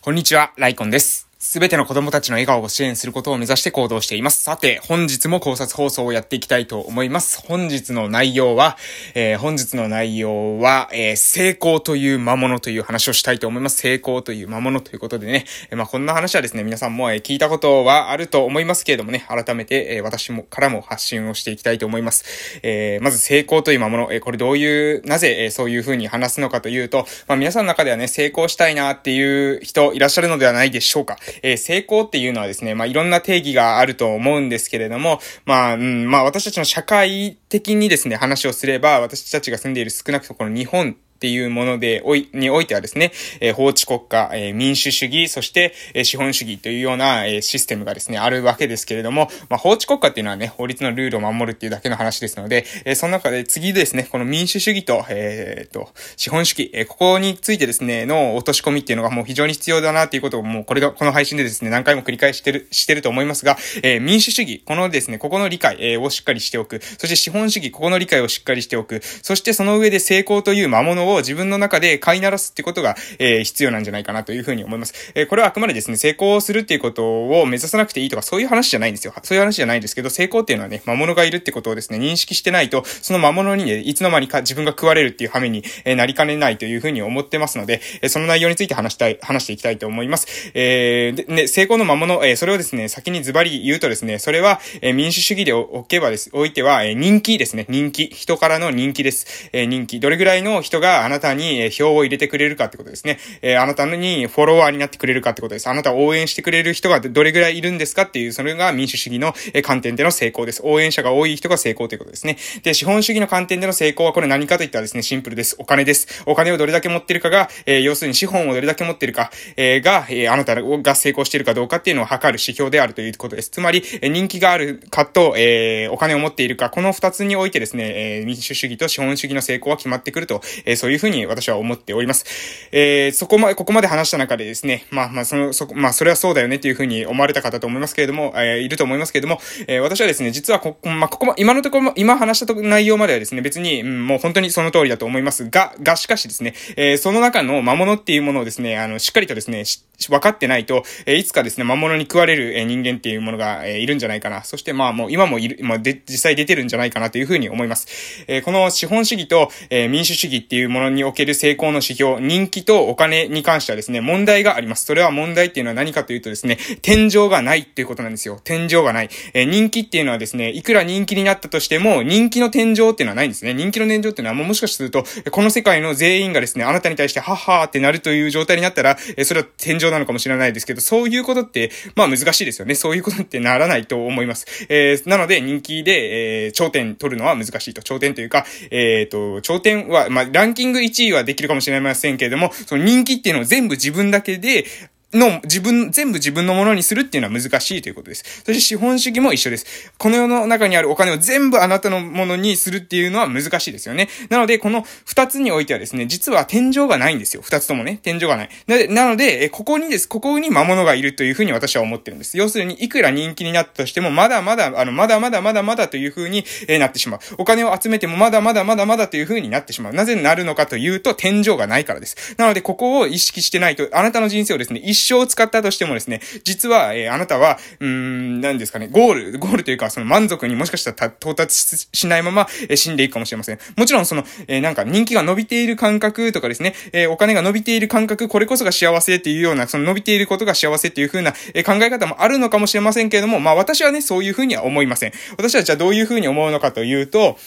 こんにちは、ライコンです。すべての子供たちの笑顔を支援することを目指して行動しています。さて、本日も考察放送をやっていきたいと思います。本日の内容は、えー、本日の内容は、えー、成功という魔物という話をしたいと思います。成功という魔物ということでね、えー、まあ、こんな話はですね、皆さんも、え聞いたことはあると思いますけれどもね、改めて、え私も、からも発信をしていきたいと思います。えまず成功という魔物、えこれどういう、なぜ、えそういう風に話すのかというと、まあ、皆さんの中ではね、成功したいなっていう人いらっしゃるのではないでしょうか。え成功っていうのはですね、まあ、いろんな定義があると思うんですけれども、まあ、うん、まあ、私たちの社会的にですね、話をすれば、私たちが住んでいる少なくともこの日本っていうもので、おい、においてはですね、えー、法治国家、えー、民主主義、そして、えー、資本主義というような、えシステムがですね、あるわけですけれども、まあ、法治国家っていうのはね、法律のルールを守るっていうだけの話ですので、えその中で次ですね、この民主主義と、えっと、資本主義、えここについてですね、の落とし込みっていうのがもう非常に必要だなっていうことをもうこれが、この配信でですね、何回も繰り返してる、してると思いますが、え民主主義、このですね、ここの理解、えをしっかりしておく。そして資本主義、ここの理解をしっかりしておく。そしてその上で成功という魔物をを自分の中で飼いならすってことが、えー、必要なんじゃないかなというふうに思います。えー、これはあくまでですね、成功するっていうことを目指さなくていいとか、そういう話じゃないんですよ。そういう話じゃないんですけど、成功っていうのはね、魔物がいるってことをですね、認識してないと、その魔物にね、いつの間にか自分が食われるっていう羽目に、えー、なりかねないというふうに思ってますので、えー、その内容について話したい、話していきたいと思います。えー、で、ね、成功の魔物、えー、それをですね、先にズバリ言うとですね、それは、えー、民主主義でおけばです、おいては、えー、人気ですね、人気。人からの人気です。えー、人気。どれぐらいの人があなたに、え、票を入れてくれるかってことですね。え、あなたにフォロワーになってくれるかってことです。あなたを応援してくれる人がどれぐらいいるんですかっていう、それが民主主義の観点での成功です。応援者が多い人が成功ということですね。で、資本主義の観点での成功はこれ何かといったらですね、シンプルです。お金です。お金をどれだけ持ってるかが、え、要するに資本をどれだけ持ってるか、え、が、え、あなたが成功しているかどうかっていうのを測る指標であるということです。つまり、人気があるかと、え、お金を持っているか、この二つにおいてですね、え、民主主義と資本主義の成功は決まってくると、え、そうというふうに私は思っております。えー、そこまで、ここまで話した中でですね、まあまあ、その、そこ、まあ、それはそうだよねっていうふうに思われた方と思いますけれども、えー、いると思いますけれども、えー、私はですね、実はこ、まあ、ここも、今のところも、今話した内容まではですね、別に、うん、もう本当にその通りだと思いますが、が、しかしですね、えー、その中の魔物っていうものをですね、あの、しっかりとですね、分かってないと、えー、いつかですね、魔物に食われる、え、人間っていうものが、えー、いるんじゃないかな。そしてまあもう今もいる、まあで、実際出てるんじゃないかなというふうに思います。えー、この資本主義と、えー、民主主義っていうものものにおける成功の指標、人気とお金に関してはですね、問題があります。それは問題っていうのは何かというとですね、天井がないっていうことなんですよ。天井がない。えー、人気っていうのはですね、いくら人気になったとしても、人気の天井っていうのはないんですね。人気の天井っていうのはもうもしかすると、この世界の全員がですね、あなたに対してはっはーってなるという状態になったら、えー、それは天井なのかもしれないですけど、そういうことって、まあ難しいですよね。そういうことってならないと思います。えー、なので人気で、えー、頂点取るのは難しいと。頂点というか、えっ、ー、と、頂点は、まあランキング1位はできるかもしれませんけれども、その人気っていうのを全部自分だけで、の自分、全部自分のものにするっていうのは難しいということです。そして資本主義も一緒です。この世の中にあるお金を全部あなたのものにするっていうのは難しいですよね。なので、この二つにおいてはですね、実は天井がないんですよ。二つともね、天井がない。なので、ここにです、ここに魔物がいるというふうに私は思ってるんです。要するに、いくら人気になったとしても、まだまだ、あの、まだまだまだまだというふうに、なってしまう。お金を集めてもまだまだまだまだというふうになってしまう。なぜなるのかというと、天井がないからです。なので、ここを意識してないと、あなたの人生をですね、生使ったとしてもですね、実は、えー、あなたは、うーん、何ですかね、ゴール、ゴールというか、その満足にもしかしたら到達しないまま、えー、死んでいくかもしれません。もちろん、その、えー、なんか人気が伸びている感覚とかですね、え、お金が伸びている感覚、これこそが幸せっていうような、その伸びていることが幸せっていう風な、え、考え方もあるのかもしれませんけれども、まあ私はね、そういう風には思いません。私はじゃあどういう風に思うのかというと、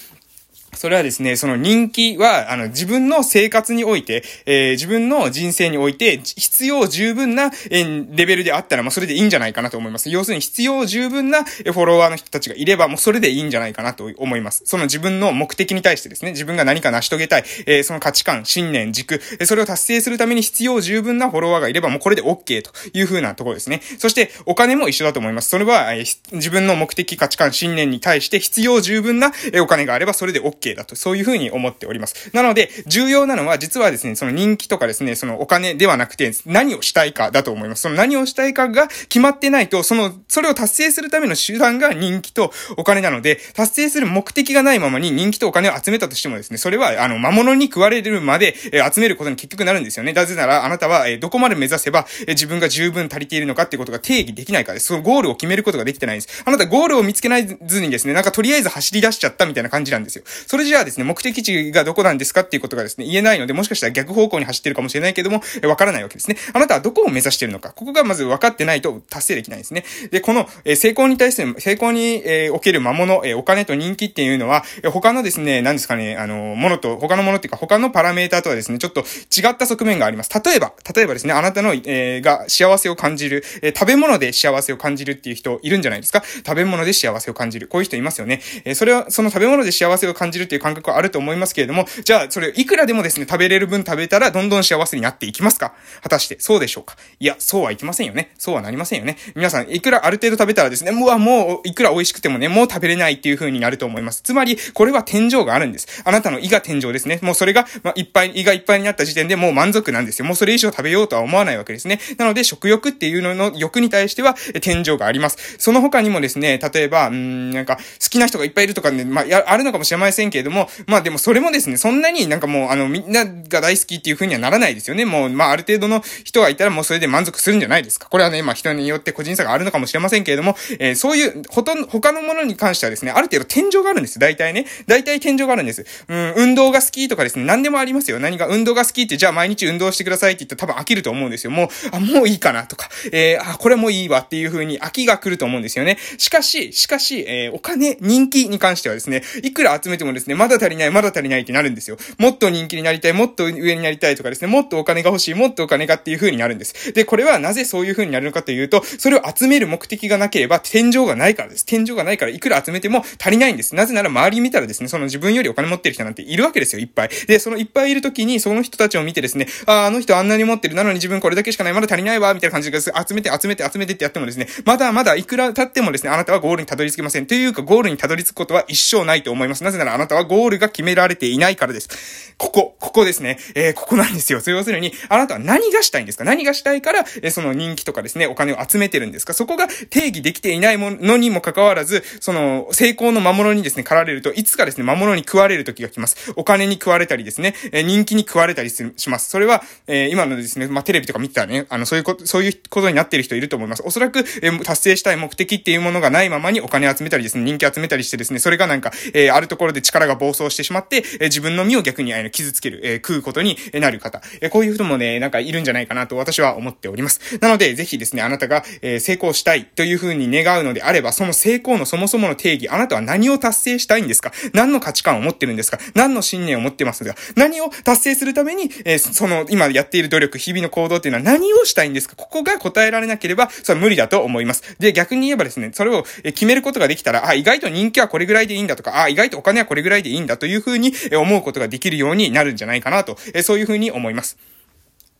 それはですね、その人気は、あの、自分の生活において、えー、自分の人生において、必要十分な、えー、レベルであったら、まあ、それでいいんじゃないかなと思います。要するに必要十分な、フォロワーの人たちがいれば、もうそれでいいんじゃないかなと思います。その自分の目的に対してですね、自分が何か成し遂げたい、えー、その価値観、信念、軸、それを達成するために必要十分なフォロワーがいれば、もうこれで OK という風なところですね。そして、お金も一緒だと思います。それは、えー、自分の目的、価値観、信念に対して必要十分な、お金があれば、それで OK OK だと、そういうふうに思っております。なので、重要なのは、実はですね、その人気とかですね、そのお金ではなくて、何をしたいかだと思います。その何をしたいかが決まってないと、その、それを達成するための手段が人気とお金なので、達成する目的がないままに人気とお金を集めたとしてもですね、それは、あの、魔物に食われるまで、えー、集めることに結局なるんですよね。なぜなら、あなたは、えー、どこまで目指せば、えー、自分が十分足りているのかっていうことが定義できないからです。そのゴールを決めることができてないんです。あなたゴールを見つけないずにですね、なんかとりあえず走り出しちゃったみたいな感じなんですよ。それれじゃあですね、目的地がどこなんですかっていうことがですね、言えないので、もしかしたら逆方向に走ってるかもしれないけども、え、わからないわけですね。あなたはどこを目指してるのか。ここがまず分かってないと達成できないんですね。で、この、えー、成功に対する、成功に、えー、おける魔物、えー、お金と人気っていうのは、えー、他のですね、何ですかね、あの、ものと、他のものっていうか、他のパラメーターとはですね、ちょっと違った側面があります。例えば、例えばですね、あなたの、えー、が幸せを感じる、えー、食べ物で幸せを感じるっていう人いるんじゃないですか？食べ物で幸せを感じる。こういう人いますよね。えー、それは、その食べ物で幸せを感じるっていう感覚はあると思いますけれども、じゃあ、それいくらでもですね、食べれる分食べたら、どんどん幸せになっていきますか？果たして、そうでしょうか？いや、そうはいきませんよね。そうはなりませんよね。皆さん、いくらある程度食べたらですね、もう、もう、いくら美味しくてもね、もう食べれないっていう風になると思います。つまり、これは天井があるんです。あなたの胃が天井ですね。もうそれが、まあ、いっぱい、胃がいっぱいになった時点でもう満足なんですよ。もうそれ以上食べようとは思わないわけですね。なので、食欲っていうのの欲に対しては、天井があります。その他にもですね、例えば、うん、なんか、好きな人がいっぱいいるとかね、まあ、や、あるのかもしれませんけれども、まあでもそれもですね、そんなになんかもう、あの、みんなが大好きっていう風にはならないですよね。もう、まあある程度の人がいたらもうそれで満足するんじゃないですか。これはね、まあ人によって個人差があるのかもしれませんけれども、えー、そういう、ほとんど、他のものに関してはですね、ある程度天井があるんです。大体ね。大体天井があるんです。うん、運動が好きとかですね、何でもありますよ。何が運動が好きって、じゃあ毎日運動してくださいって言ったら多分飽きると思うんですよ。もう、あ、もういいかなとか、えー、あ、これもいいわっていう風に飽きが来ると思うんですよね。しかし、しかし、えー、お金、人気に関してはですね、いくら集めてもですね、ですねまだ足りない、まだ足りないってなるんですよ。もっと人気になりたい、もっと上になりたいとかですね、もっとお金が欲しい、もっとお金がっていう風になるんです。で、これはなぜそういう風になるのかというと、それを集める目的がなければ天井がないからです。天井がないからいくら集めても足りないんです。なぜなら周り見たらですね、その自分よりお金持ってる人なんているわけですよ、いっぱい。で、そのいっぱいいる時に、その人たちを見てですね、ああ、あの人あんなに持ってる、なのに自分これだけしかない、まだ足りないわ、みたいな感じで集めて集めて集めてってやってもですね、まだまだいくら経ってもですね、あなたはゴールにたどり着けません。というか、ゴールにたどり着くことは一生ないと思います。なぜならあなたはゴールが決められていないからです。ここ、ここですね。えー、ここなんですよ。それ要するに、あなたは何がしたいんですか？何がしたいから、えー、その人気とかですね、お金を集めてるんですか？そこが定義できていないものにもかかわらず、その、成功の魔物にですね、駆られると、いつかですね、魔物に食われる時が来ます。お金に食われたりですね、えー、人気に食われたりします。それは、えー、今のですね、まあ、テレビとか見てたらね、あの、そういうこと、そういうことになってる人いると思います。おそらく、えー、達成したい目的っていうものがないままにお金集めたりですね、人気集めたりしてですね、それがなんか、えー、あるところで力が暴走してしまって、え、自分の身を逆に、えー、傷つける、え、食うことになる方、え、こういう人もね、なんかいるんじゃないかなと私は思っております。なので、ぜひですね、あなたが、え、成功したいというふうに願うのであれば、その成功のそもそもの定義、あなたは何を達成したいんですか？何の価値観を持ってるんですか？何の信念を持ってますか？何を達成するために、えー、その、今やっている努力、日々の行動っていうのは何をしたいんですか？ここが答えられなければ、それは無理だと思います。で、逆に言えばですね、それを決めることができたら、あ、意外と人気はこれぐらいでいいんだとか、あ、意外とお金はこれぐらいらいでいいんだというふうに思うことができるようになるんじゃないかなと、そういうふうに思います。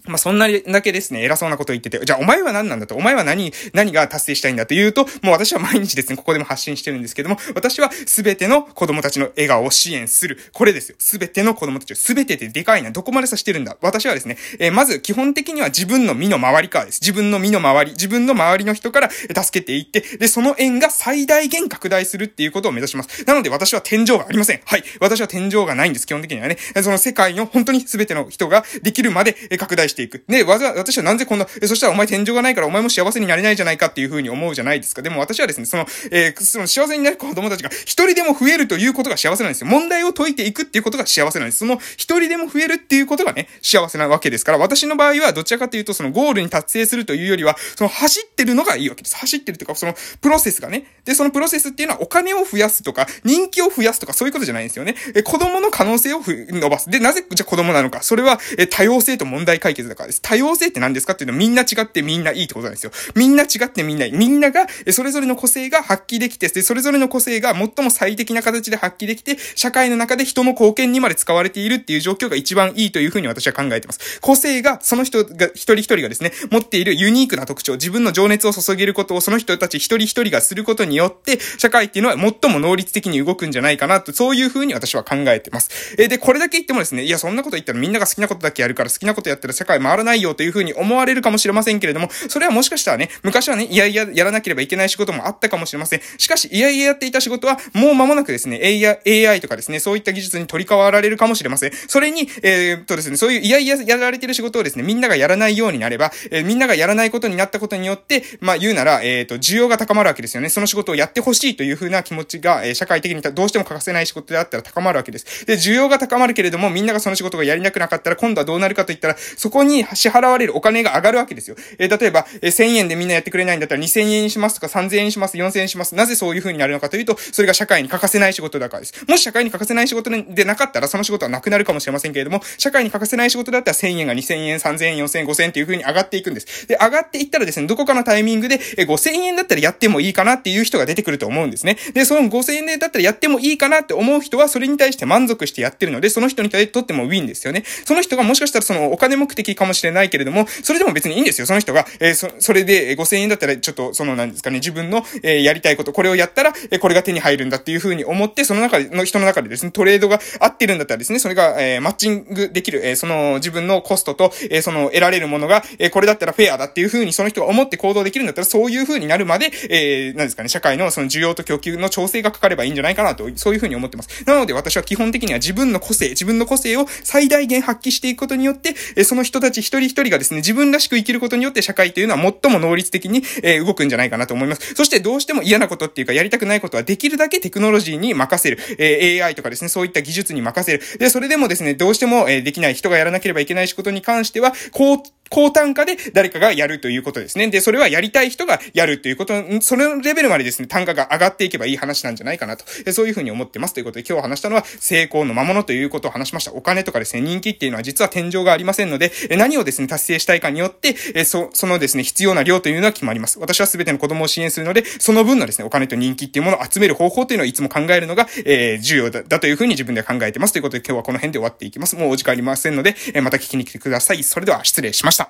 まあ、そんなだけですね、偉そうなこと言ってて、じゃあお前は何なんだと、お前は何、何が達成したいんだというと、もう私は毎日ですね、ここでも発信してるんですけども、私はすべての子供たちの笑顔を支援する。これですよ。すべての子供たちを、すべてってでかいな。どこまでさしてるんだ私はですね、えー、まず基本的には自分の身の回りからです。自分の身の回り、自分の周りの人から助けていって、で、その縁が最大限拡大するっていうことを目指します。なので私は天井がありません。はい。私は天井がないんです。基本的にはね。その世界の本当にすべての人ができるまで拡大していく。で、わざ私はなんでこんな、え、そしたらお前天井がないからお前も幸せになれないじゃないかっていうふうに思うじゃないですか。でも私はですね、その、えー、その幸せになる子供たちが一人でも増えるということが幸せなんですよ。問題を解いていくっていうことが幸せなんです。その一人でも増えるっていうことがね、幸せなわけですから、私の場合はどちらかというとそのゴールに達成するというよりは、その走っててるのがいいわけです。走ってるというか、そのプロセスがね。で、そのプロセスっていうのはお金を増やすとか、人気を増やすとかそういうことじゃないんですよね。え、子供の可能性を伸ばす。で、なぜじゃ子供なのか。それは、え、多様性と問題解決だからです。多様性って何ですかっていうのはみんな違ってみんないいってことなんですよ。みんな違ってみんないい。みんなが、えそれぞれの個性が発揮できて、それぞれの個性が最も最適な形で発揮できて、社会の中で人の貢献にまで使われているっていう状況が一番いいというふうに私は考えてます。個性が、その人が、一人一人がですね、持っているユニークな特徴、自分の情熱を注げることをその人たち一人一人がすることによって、社会っていうのは最も能率的に動くんじゃないかなと、そういう風に私は考えてます。えで、これだけ言ってもですね、いや、そんなこと言ったらみんなが好きなことだけやるから好きなことやったら社会回らないよという風に思われるかもしれませんけれども、それはもしかしたらね、昔はね、いやいややらなければいけない仕事もあったかもしれません。しかし、いやいややっていた仕事は、もう間もなくですね、AI とかですね、そういった技術に取り替わられるかもしれません。それに、えー、っとですね、そういういやいややられてる仕事をですね、みんながやらないようになれば、えー、みんながやらないことになったことによって、まあ言うなら、えー、っと、需要が高まるわけですよね。その仕事をやってほしいという風な気持ちが、えー、社会的にどうしても欠かせない仕事であったら高まるわけです。で、需要が高まるけれども、みんながその仕事がやりなくなかったら、今度はどうなるかといったら、そこに支払われるお金が上がるわけですよ。えー、例えば、え、1000円でみんなやってくれないんだったら2000円にしますとか3000円にします、4000円にします。なぜそういう風になるのかというと、それが社会に欠かせない仕事だからです。もし社会に欠かせない仕事でなかったら、その仕事はなくなるかもしれませんけれども、社会に欠かせない仕事だったら1000円が2000円、3000円、4000円、5000円っていう風に上がっていくんです。で、上がっていったらですね、どこかのタイミングで、え、5000円だったらやってもいいかなっていう人が出てくると思うんですね。で、その5000円だったらやってもいいかなって思う人は、それに対して満足してやってるので、その人にとってもウィンですよね。その人がもしかしたらそのお金目的かもしれないけれども、それでも別にいいんですよ。その人が、えー、そ、それで5000円だったらちょっと、そのなんですかね、自分の、えー、やりたいこと、これをやったら、えー、これが手に入るんだっていう風に思って、その中で、の人の中でですね、トレードが合ってるんだったらですね、それが、えー、マッチングできる、えー、その自分のコストと、えー、その得られるものが、えー、これだったらフェアだっていう風にその人が思って行行動できるんだったら、そういう風になるまで、えー、なんですかね、社会のその需要と供給の調整がかかればいいんじゃないかなと、そういう風に思ってます。なので私は基本的には自分の個性、自分の個性を最大限発揮していくことによって、えその人たち一人一人がですね、自分らしく生きることによって社会というのは最も能率的に、え動くんじゃないかなと思います。そしてどうしても嫌なことっていうか、やりたくないことはできるだけテクノロジーに任せる。えー AI とかですね、そういった技術に任せる。で、それでもですね、どうしても、えできない人がやらなければいけない仕事に関しては、こう、高単価で誰かがやるということですね。で、それはやりたい人がやるということ、そのレベルまでですね、単価が上がっていけばいい話なんじゃないかなと。そういうふうに思ってます。ということで今日話したのは、成功の魔物ということを話しました。お金とかですね、人気っていうのは実は天井がありませんので、何をですね、達成したいかによって、そ、そのですね、必要な量というのは決まります。私は全ての子供を支援するので、その分のですね、お金と人気っていうものを集める方法というのをいつも考えるのが、えー、重要だ、というふうに自分で考えてます。ということで今日はこの辺で終わっていきます。もうお時間ありませんので、また聞きに来てください。それでは失礼しました。ま。